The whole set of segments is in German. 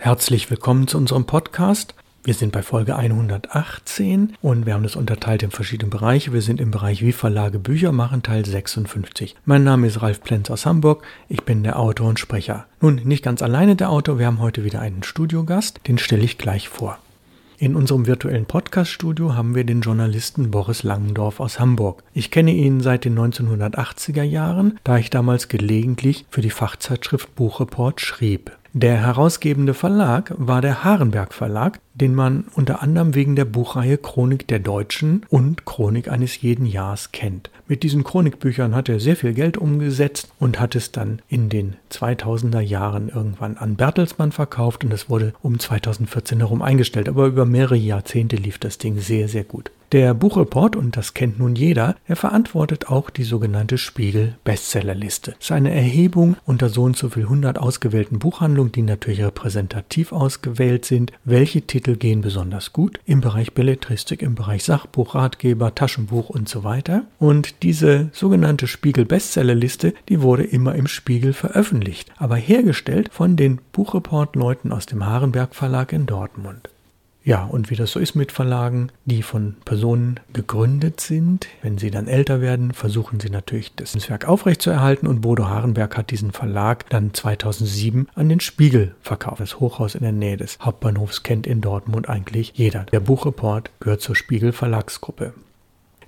Herzlich willkommen zu unserem Podcast. Wir sind bei Folge 118 und wir haben das unterteilt in verschiedene Bereiche. Wir sind im Bereich Wie Verlage Bücher machen, Teil 56. Mein Name ist Ralf Plenz aus Hamburg. Ich bin der Autor und Sprecher. Nun, nicht ganz alleine der Autor. Wir haben heute wieder einen Studiogast. Den stelle ich gleich vor. In unserem virtuellen Podcast-Studio haben wir den Journalisten Boris Langendorf aus Hamburg. Ich kenne ihn seit den 1980er Jahren, da ich damals gelegentlich für die Fachzeitschrift Buchreport schrieb. Der herausgebende Verlag war der Harenberg Verlag, den man unter anderem wegen der Buchreihe Chronik der Deutschen und Chronik eines jeden Jahres kennt. Mit diesen Chronikbüchern hat er sehr viel Geld umgesetzt und hat es dann in den 2000er Jahren irgendwann an Bertelsmann verkauft und es wurde um 2014 herum eingestellt. Aber über mehrere Jahrzehnte lief das Ding sehr, sehr gut. Der Buchreport, und das kennt nun jeder, er verantwortet auch die sogenannte Spiegel Bestsellerliste. Es ist Erhebung unter so und so viel 100 ausgewählten Buchhandlungen, die natürlich repräsentativ ausgewählt sind. Welche Titel gehen besonders gut im Bereich Belletristik, im Bereich Sachbuch, Ratgeber, Taschenbuch und so weiter. Und diese sogenannte Spiegel Bestsellerliste, die wurde immer im Spiegel veröffentlicht, aber hergestellt von den Buchreport-Leuten aus dem Harenberg Verlag in Dortmund. Ja, und wie das so ist mit Verlagen, die von Personen gegründet sind, wenn sie dann älter werden, versuchen sie natürlich das Netzwerk aufrechtzuerhalten und Bodo Harenberg hat diesen Verlag dann 2007 an den Spiegel verkauft. Das Hochhaus in der Nähe des Hauptbahnhofs kennt in Dortmund eigentlich jeder. Der Buchreport gehört zur Spiegel Verlagsgruppe.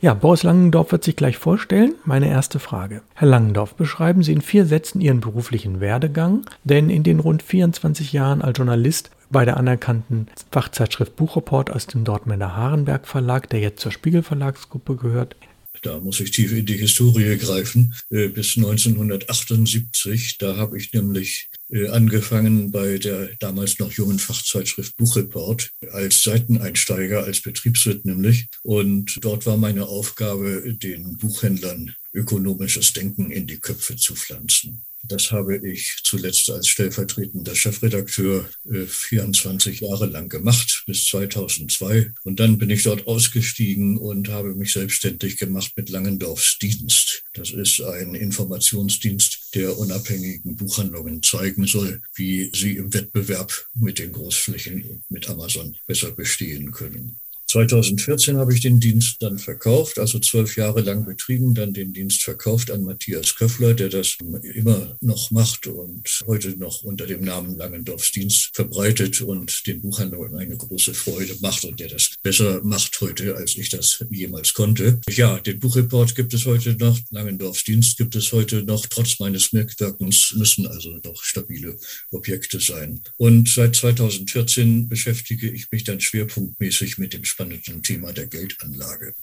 Ja, Boris Langendorf wird sich gleich vorstellen. Meine erste Frage. Herr Langendorf, beschreiben Sie in vier Sätzen Ihren beruflichen Werdegang, denn in den rund 24 Jahren als Journalist bei der anerkannten Fachzeitschrift Buchreport aus dem Dortmunder Harenberg Verlag, der jetzt zur Spiegel Verlagsgruppe gehört. Da muss ich tief in die Historie greifen. Äh, bis 1978, da habe ich nämlich äh, angefangen bei der damals noch jungen Fachzeitschrift Buchreport als Seiteneinsteiger, als Betriebswirt nämlich. Und dort war meine Aufgabe, den Buchhändlern ökonomisches Denken in die Köpfe zu pflanzen. Das habe ich zuletzt als stellvertretender Chefredakteur 24 äh, Jahre lang gemacht, bis 2002. Und dann bin ich dort ausgestiegen und habe mich selbstständig gemacht mit Langendorfs Dienst. Das ist ein Informationsdienst, der unabhängigen Buchhandlungen zeigen soll, wie sie im Wettbewerb mit den Großflächen, mit Amazon besser bestehen können. 2014 habe ich den Dienst dann verkauft, also zwölf Jahre lang betrieben, dann den Dienst verkauft an Matthias Köffler, der das immer noch macht und heute noch unter dem Namen Langendorfs Dienst verbreitet und den Buchhandlern eine große Freude macht und der das besser macht heute, als ich das jemals konnte. Ja, den Buchreport gibt es heute noch, Langendorfs Dienst gibt es heute noch, trotz meines Mitwirkens müssen also doch stabile Objekte sein. Und seit 2014 beschäftige ich mich dann schwerpunktmäßig mit dem spannenden Thema der Geldanlage.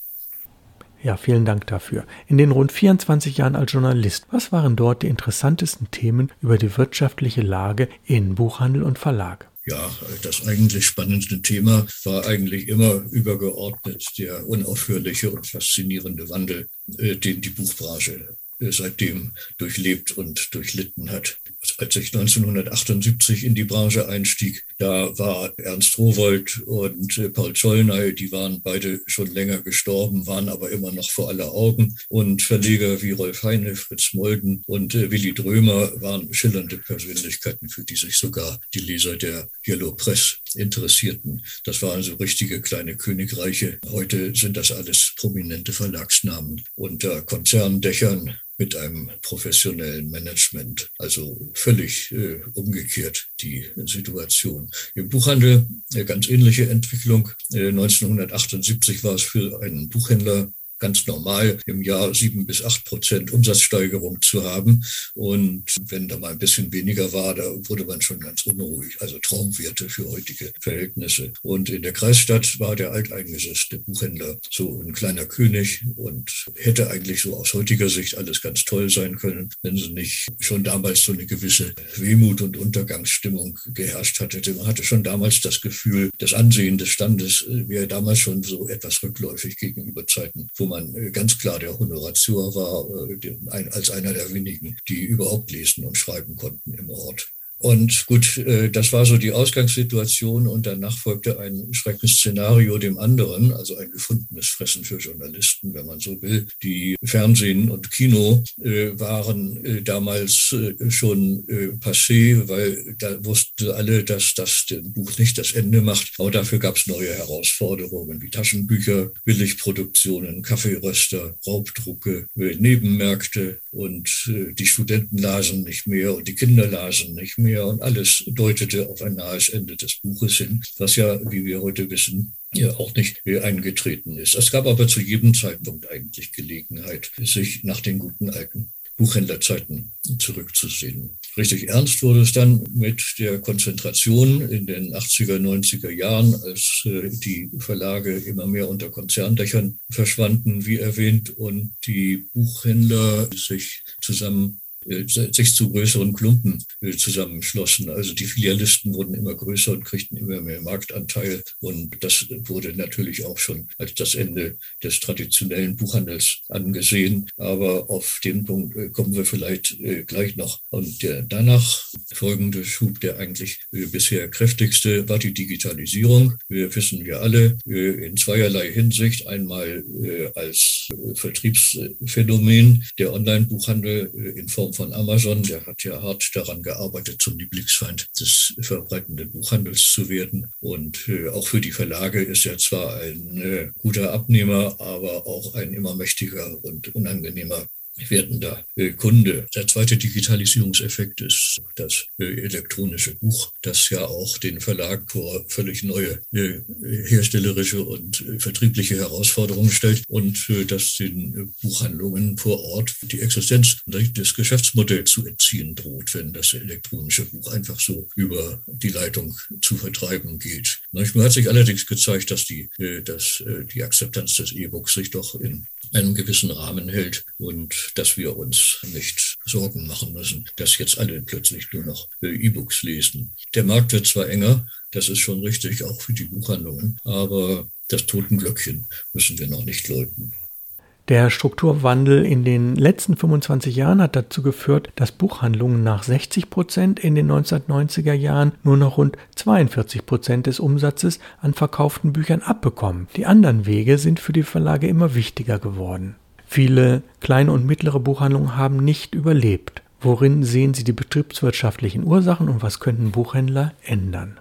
Ja, vielen Dank dafür. In den rund 24 Jahren als Journalist, was waren dort die interessantesten Themen über die wirtschaftliche Lage in Buchhandel und Verlag? Ja, das eigentlich spannendste Thema war eigentlich immer übergeordnet der unaufhörliche und faszinierende Wandel, äh, den die Buchbranche äh, seitdem durchlebt und durchlitten hat als ich 1978 in die Branche einstieg, da war Ernst Rowold und äh, Paul Zollnay, die waren beide schon länger gestorben, waren aber immer noch vor aller Augen. Und Verleger wie Rolf Heine, Fritz Molden und äh, Willi Drömer waren schillernde Persönlichkeiten, für die sich sogar die Leser der Yellow Press interessierten. Das waren so richtige kleine Königreiche. Heute sind das alles prominente Verlagsnamen unter Konzerndächern mit einem professionellen Management. Also völlig äh, umgekehrt die Situation. Im Buchhandel eine ganz ähnliche Entwicklung. Äh, 1978 war es für einen Buchhändler ganz normal im Jahr sieben bis acht Prozent Umsatzsteigerung zu haben. Und wenn da mal ein bisschen weniger war, da wurde man schon ganz unruhig. Also Traumwerte für heutige Verhältnisse. Und in der Kreisstadt war der alteingesesste Buchhändler so ein kleiner König und hätte eigentlich so aus heutiger Sicht alles ganz toll sein können, wenn sie nicht schon damals so eine gewisse Wehmut und Untergangsstimmung geherrscht hatte. Man hatte schon damals das Gefühl, das Ansehen des Standes wäre damals schon so etwas rückläufig gegenüber Zeiten, wo man äh, ganz klar der Honorateur war, äh, als einer der wenigen, die überhaupt lesen und schreiben konnten im Ort. Und gut, äh, das war so die Ausgangssituation und danach folgte ein Schreckensszenario dem anderen, also ein gefundenes Fressen für Journalisten, wenn man so will. Die Fernsehen und Kino äh, waren äh, damals schon passé, weil da wussten alle, dass das Buch nicht das Ende macht. Aber dafür gab es neue Herausforderungen wie Taschenbücher, Billigproduktionen, Kaffeeröster, Raubdrucke, Nebenmärkte und die Studenten lasen nicht mehr und die Kinder lasen nicht mehr mehr und alles deutete auf ein nahes Ende des Buches hin, was ja, wie wir heute wissen, ja auch nicht eingetreten ist. Es gab aber zu jedem Zeitpunkt eigentlich Gelegenheit, sich nach den guten alten Buchhändlerzeiten zurückzusehen. Richtig ernst wurde es dann mit der Konzentration in den 80er, 90er Jahren, als äh, die Verlage immer mehr unter Konzerndächern verschwanden, wie erwähnt, und die Buchhändler sich zusammen sich zu größeren Klumpen äh, zusammenschlossen. Also die Filialisten wurden immer größer und kriegten immer mehr Marktanteil. Und das wurde natürlich auch schon als das Ende des traditionellen Buchhandels angesehen. Aber auf den Punkt äh, kommen wir vielleicht gleich noch. Und der danach folgende Schub, der eigentlich bisher kräftigste, war die Digitalisierung. Wir wissen wir alle in zweierlei Hinsicht. Einmal als Vertriebsphänomen der Online-Buchhandel in Form von Amazon, der hat ja hart daran gearbeitet, zum Lieblingsfeind des verbreitenden Buchhandels zu werden. Und äh, auch für die Verlage ist er zwar ein äh, guter Abnehmer, aber auch ein immer mächtiger und unangenehmer werdender äh, Kunde. Der zweite Digitalisierungseffekt ist das äh, elektronische Buch, das ja auch den Verlag vor völlig neue äh, herstellerische und vertriebliche Herausforderungen stellt und das den Buchhandlungen vor Ort die Existenz des Geschäftsmodells zu entziehen droht, wenn das elektronische Buch einfach so über die Leitung zu vertreiben geht. Manchmal hat sich allerdings gezeigt, dass die, dass die Akzeptanz des E-Books sich doch in einem gewissen Rahmen hält und dass wir uns nicht Sorgen machen müssen, dass jetzt alle plötzlich nur noch äh, E-Books lesen. Der Markt wird zwar enger, das ist schon richtig, auch für die Buchhandlungen, aber das Totenglöckchen müssen wir noch nicht läuten. Der Strukturwandel in den letzten 25 Jahren hat dazu geführt, dass Buchhandlungen nach 60 Prozent in den 1990er Jahren nur noch rund 42 Prozent des Umsatzes an verkauften Büchern abbekommen. Die anderen Wege sind für die Verlage immer wichtiger geworden. Viele kleine und mittlere Buchhandlungen haben nicht überlebt. Worin sehen Sie die betriebswirtschaftlichen Ursachen und was könnten Buchhändler ändern?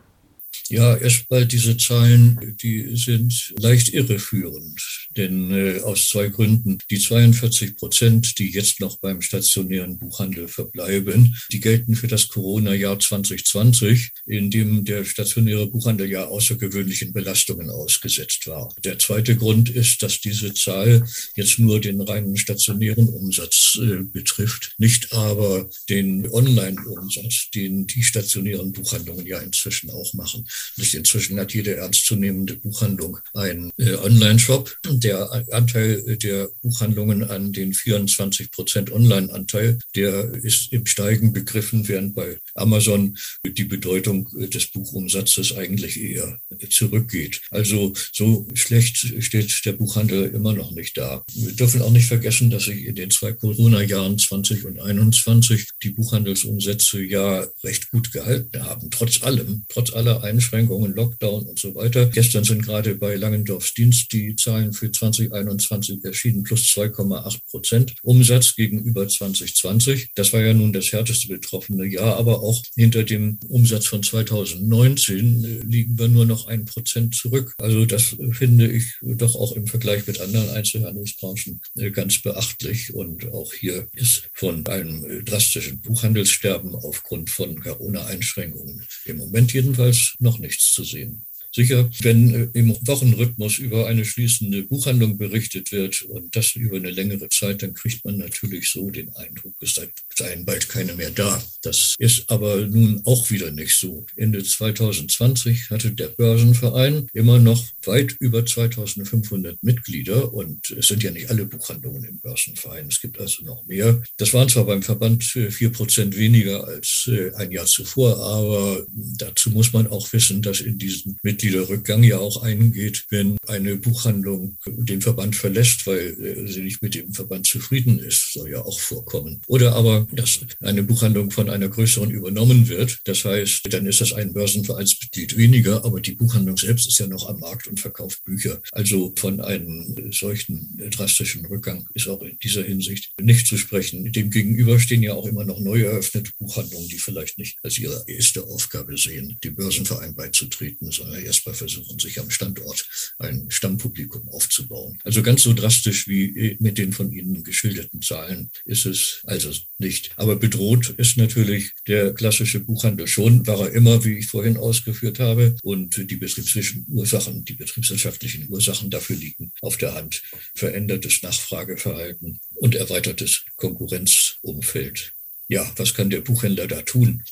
Ja, erstmal diese Zahlen, die sind leicht irreführend. Denn äh, aus zwei Gründen. Die 42 Prozent, die jetzt noch beim stationären Buchhandel verbleiben, die gelten für das Corona-Jahr 2020, in dem der stationäre Buchhandel ja außergewöhnlichen Belastungen ausgesetzt war. Der zweite Grund ist, dass diese Zahl jetzt nur den reinen stationären Umsatz äh, betrifft, nicht aber den Online-Umsatz, den die stationären Buchhandlungen ja inzwischen auch machen. Nicht inzwischen hat jede ernstzunehmende Buchhandlung einen äh, Online-Shop, der Anteil der Buchhandlungen an den 24 Prozent Online-Anteil, der ist im Steigen begriffen, während bei Amazon die Bedeutung des Buchumsatzes eigentlich eher zurückgeht. Also so schlecht steht der Buchhandel immer noch nicht da. Wir dürfen auch nicht vergessen, dass sich in den zwei Corona-Jahren 20 und 21 die Buchhandelsumsätze ja recht gut gehalten haben, trotz allem, trotz aller Einschränkungen, Lockdown und so weiter. Gestern sind gerade bei Langendorfs Dienst die Zahlen für 2021 erschienen, plus 2,8 Prozent Umsatz gegenüber 2020. Das war ja nun das härteste betroffene Jahr, aber auch hinter dem Umsatz von 2019 äh, liegen wir nur noch ein Prozent zurück. Also das finde ich doch auch im Vergleich mit anderen Einzelhandelsbranchen äh, ganz beachtlich. Und auch hier ist von einem äh, drastischen Buchhandelssterben aufgrund von Corona-Einschränkungen im Moment jedenfalls noch nichts zu sehen. Sicher, wenn äh, im Wochenrhythmus über eine schließende Buchhandlung berichtet wird und das über eine längere Zeit, dann kriegt man natürlich so den Eindruck, es seien bald keine mehr da. Das ist aber nun auch wieder nicht so. Ende 2020 hatte der Börsenverein immer noch weit über 2500 Mitglieder und es sind ja nicht alle Buchhandlungen im Börsenverein. Es gibt also noch mehr. Das waren zwar beim Verband vier Prozent weniger als äh, ein Jahr zuvor, aber dazu muss man auch wissen, dass in diesen Mitgliedern Mitgliederrückgang ja auch eingeht, wenn eine Buchhandlung den Verband verlässt, weil sie nicht mit dem Verband zufrieden ist, soll ja auch vorkommen. Oder aber, dass eine Buchhandlung von einer größeren übernommen wird. Das heißt, dann ist das ein Börsenvereinsmitglied weniger, aber die Buchhandlung selbst ist ja noch am Markt und verkauft Bücher. Also von einem solchen drastischen Rückgang ist auch in dieser Hinsicht nicht zu sprechen. Demgegenüber stehen ja auch immer noch neu eröffnete Buchhandlungen, die vielleicht nicht als ihre erste Aufgabe sehen, dem Börsenverein beizutreten, sondern erstmal versuchen, sich am Standort ein Stammpublikum aufzubauen. Also ganz so drastisch wie mit den von Ihnen geschilderten Zahlen ist es also nicht. Aber bedroht ist natürlich der klassische Buchhandel schon, war er immer, wie ich vorhin ausgeführt habe. Und die betriebswirtschaftlichen Ursachen, die betriebswirtschaftlichen Ursachen dafür liegen auf der Hand. Verändertes Nachfrageverhalten und erweitertes Konkurrenzumfeld. Ja, was kann der Buchhändler da tun?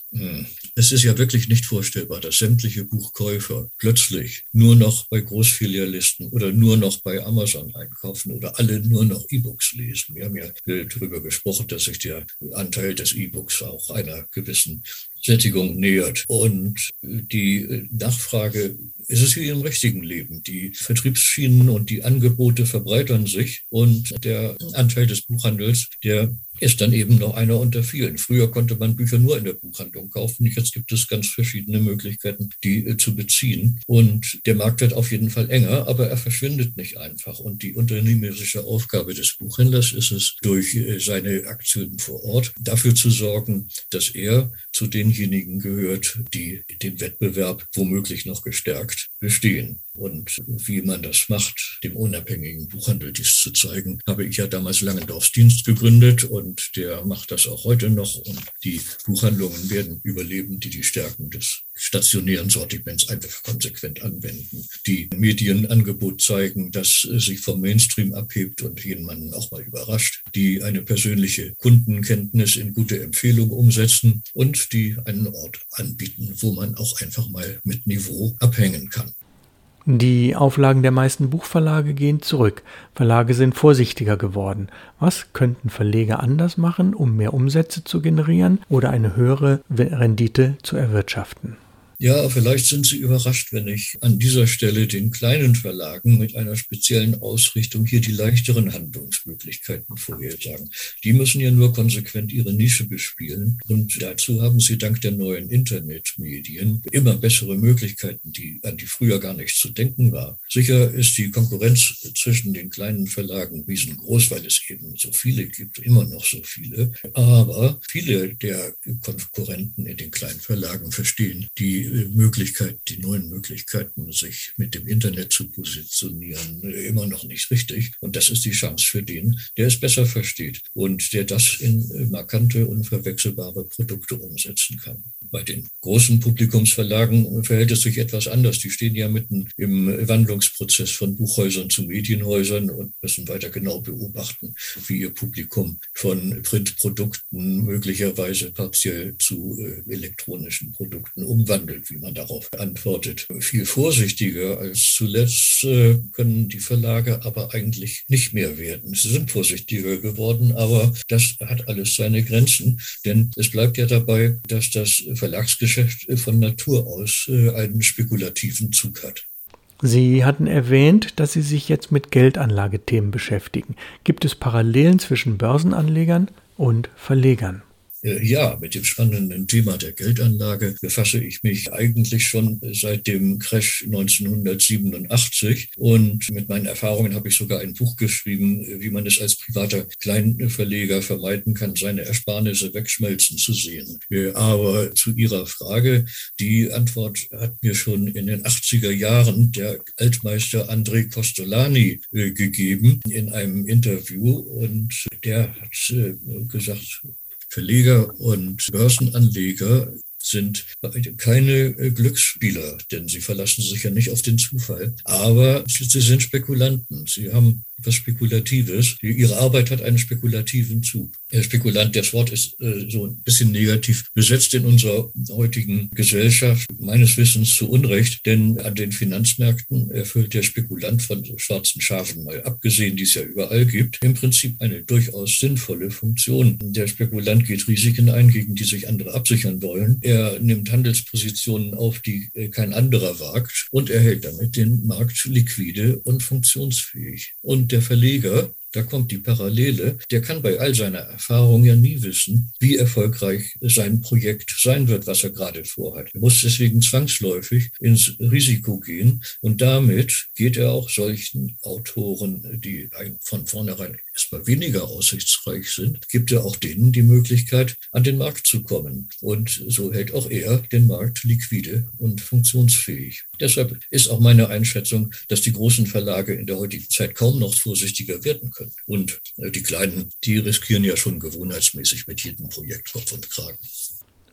Es ist ja wirklich nicht vorstellbar, dass sämtliche Buchkäufer plötzlich nur noch bei Großfilialisten oder nur noch bei Amazon einkaufen oder alle nur noch E-Books lesen. Wir haben ja darüber gesprochen, dass sich der Anteil des E-Books auch einer gewissen Sättigung nähert. Und die Nachfrage ist es wie im richtigen Leben. Die Vertriebsschienen und die Angebote verbreitern sich und der Anteil des Buchhandels, der ist dann eben noch einer unter vielen. Früher konnte man Bücher nur in der Buchhandlung kaufen. Jetzt gibt es ganz verschiedene Möglichkeiten, die äh, zu beziehen. Und der Markt wird auf jeden Fall enger, aber er verschwindet nicht einfach. Und die unternehmerische Aufgabe des Buchhändlers ist es, durch äh, seine Aktionen vor Ort dafür zu sorgen, dass er zu denjenigen gehört, die den Wettbewerb womöglich noch gestärkt bestehen. Und wie man das macht, dem unabhängigen Buchhandel dies zu zeigen, habe ich ja damals Langendorfs Dienst gegründet und der macht das auch heute noch. Und die Buchhandlungen werden überleben, die die Stärken des stationären Sortiments einfach konsequent anwenden. Die Medienangebot zeigen, dass sich vom Mainstream abhebt und jemanden auch mal überrascht, die eine persönliche Kundenkenntnis in gute Empfehlung umsetzen und die einen Ort anbieten, wo man auch einfach mal mit Niveau abhängen kann. Die Auflagen der meisten Buchverlage gehen zurück. Verlage sind vorsichtiger geworden. Was könnten Verleger anders machen, um mehr Umsätze zu generieren oder eine höhere Rendite zu erwirtschaften? Ja, vielleicht sind Sie überrascht, wenn ich an dieser Stelle den kleinen Verlagen mit einer speziellen Ausrichtung hier die leichteren Handlungsmöglichkeiten vorhersagen. Die müssen ja nur konsequent ihre Nische bespielen. Und dazu haben sie dank der neuen Internetmedien immer bessere Möglichkeiten, die, an die früher gar nicht zu denken war. Sicher ist die Konkurrenz zwischen den kleinen Verlagen riesengroß, weil es eben so viele gibt, immer noch so viele. Aber viele der Konkurrenten in den kleinen Verlagen verstehen die Möglichkeit, die neuen Möglichkeiten, sich mit dem Internet zu positionieren, immer noch nicht richtig. Und das ist die Chance für den, der es besser versteht und der das in markante, unverwechselbare Produkte umsetzen kann. Bei den großen Publikumsverlagen verhält es sich etwas anders. Die stehen ja mitten im Wandlungsprozess von Buchhäusern zu Medienhäusern und müssen weiter genau beobachten, wie ihr Publikum von Printprodukten möglicherweise partiell zu äh, elektronischen Produkten umwandelt, wie man darauf antwortet. Viel vorsichtiger als zuletzt äh, können die Verlage aber eigentlich nicht mehr werden. Sie sind vorsichtiger geworden, aber das hat alles seine Grenzen, denn es bleibt ja dabei, dass das Verlagsgeschäft von Natur aus äh, einen spekulativen Zug hat. Sie hatten erwähnt, dass Sie sich jetzt mit Geldanlagethemen beschäftigen. Gibt es Parallelen zwischen Börsenanlegern und Verlegern? Äh, ja, mit dem spannenden Thema der Geldanlage befasse ich mich eigentlich schon seit dem Crash 1987 und mit meinen Erfahrungen habe ich sogar ein Buch geschrieben, wie man es als privater Kleinverleger vermeiden kann, seine Ersparnisse wegschmelzen zu sehen. Äh, aber zu Ihrer Frage, die Antwort hat mir schon in den 80er Jahren der Altmeister André Costolani äh, gegeben in einem Interview und der hat gesagt, Verleger und Börsenanleger sind keine äh, Glücksspieler, denn sie verlassen sich ja nicht auf den Zufall. Aber sie sind Spekulanten. Sie haben was Spekulatives. Ihre Arbeit hat einen spekulativen Zug. Der Spekulant, das Wort ist äh, so ein bisschen negativ besetzt in unserer heutigen Gesellschaft, meines Wissens zu Unrecht, denn an den Finanzmärkten erfüllt der Spekulant von schwarzen Schafen mal abgesehen, die es ja überall gibt, im Prinzip eine durchaus sinnvolle Funktion. Der Spekulant geht Risiken ein, gegen die sich andere absichern wollen. Er nimmt Handelspositionen auf, die äh, kein anderer wagt und erhält damit den Markt liquide und funktionsfähig. Und der Verleger, da kommt die Parallele, der kann bei all seiner Erfahrung ja nie wissen, wie erfolgreich sein Projekt sein wird, was er gerade vorhat. Er muss deswegen zwangsläufig ins Risiko gehen und damit geht er auch solchen Autoren, die von vornherein erstmal weniger aussichtsreich sind, gibt er auch denen die Möglichkeit, an den Markt zu kommen. Und so hält auch er den Markt liquide und funktionsfähig. Deshalb ist auch meine Einschätzung, dass die großen Verlage in der heutigen Zeit kaum noch vorsichtiger werden können. Und äh, die kleinen, die riskieren ja schon gewohnheitsmäßig mit jedem Projekt Kopf und Kragen.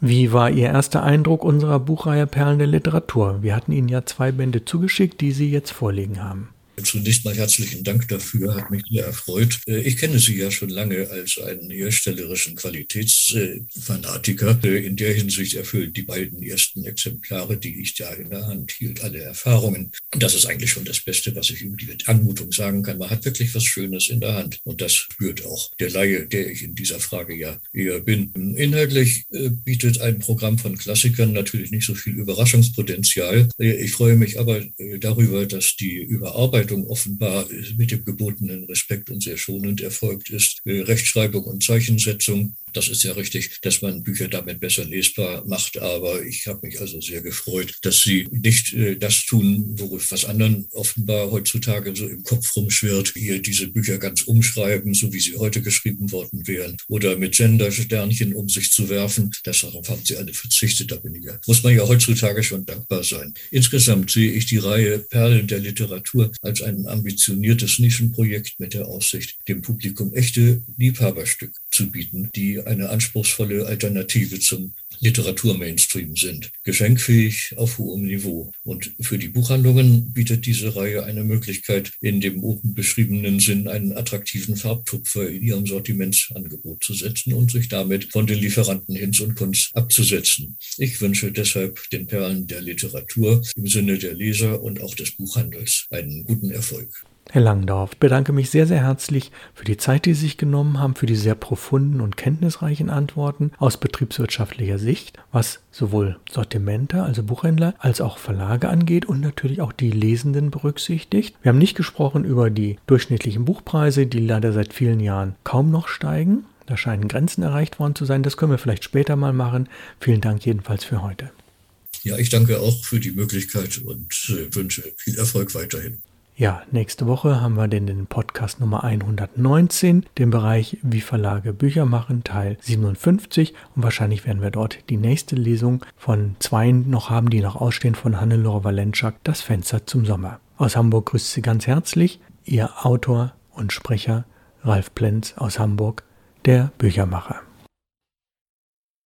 Wie war Ihr erster Eindruck unserer Buchreihe Perlen der Literatur? Wir hatten Ihnen ja zwei Bände zugeschickt, die Sie jetzt vorliegen haben. Zunächst mal herzlichen Dank dafür, hat mich sehr erfreut. Äh, ich kenne Sie ja schon lange als einen herstellerischen Qualitätsfanatiker. Äh, in der Hinsicht erfüllen die beiden ersten Exemplare, die ich da in der Hand hielt, alle Erfahrungen. Das ist eigentlich schon das Beste, was ich über die Anmutung sagen kann. Man hat wirklich was Schönes in der Hand. Und das spürt auch der Laie, der ich in dieser Frage ja eher bin. Inhaltlich äh, bietet ein Programm von Klassikern natürlich nicht so viel Überraschungspotenzial. Ich freue mich aber darüber, dass die Überarbeitung Bearbeitung offenbar mit dem gebotenen Respekt und sehr schonend erfolgt ist. Äh, Rechtschreibung und Zeichensetzung das ist ja richtig, dass man Bücher damit besser lesbar macht. Aber ich habe mich also sehr gefreut, dass Sie nicht äh, das tun, was anderen offenbar heutzutage so im Kopf rumschwirrt, hier diese Bücher ganz umschreiben, so wie sie heute geschrieben worden wären, oder mit Gender-Sternchen um sich zu werfen. Darauf haben Sie alle verzichtet. Da bin ich ja, muss man ja heutzutage schon dankbar sein. Insgesamt sehe ich die Reihe Perlen der Literatur als ein ambitioniertes Nischenprojekt mit der Aussicht, dem Publikum echte Liebhaberstück zu bieten, die eine anspruchsvolle Alternative zum Literaturmainstream sind. Geschenkfähig auf hohem Niveau. Und für die Buchhandlungen bietet diese Reihe eine Möglichkeit, in dem oben beschriebenen Sinn einen attraktiven Farbtupfer in ihrem Sortimentsangebot zu setzen und sich damit von den Lieferanten Hinz und Kunst abzusetzen. Ich wünsche deshalb den Perlen der Literatur im Sinne der Leser und auch des Buchhandels einen guten Erfolg. Herr Langdorf, ich bedanke mich sehr, sehr herzlich für die Zeit, die Sie sich genommen haben, für die sehr profunden und kenntnisreichen Antworten aus betriebswirtschaftlicher Sicht, was sowohl Sortimente, also Buchhändler, als auch Verlage angeht und natürlich auch die Lesenden berücksichtigt. Wir haben nicht gesprochen über die durchschnittlichen Buchpreise, die leider seit vielen Jahren kaum noch steigen. Da scheinen Grenzen erreicht worden zu sein. Das können wir vielleicht später mal machen. Vielen Dank jedenfalls für heute. Ja, ich danke auch für die Möglichkeit und äh, wünsche viel Erfolg weiterhin. Ja, nächste Woche haben wir den, den Podcast Nummer 119, den Bereich Wie Verlage Bücher machen, Teil 57. Und wahrscheinlich werden wir dort die nächste Lesung von zwei noch haben, die noch ausstehen, von Hannelore Valenschak, Das Fenster zum Sommer. Aus Hamburg grüßt Sie ganz herzlich Ihr Autor und Sprecher Ralf Plenz aus Hamburg, der Büchermacher.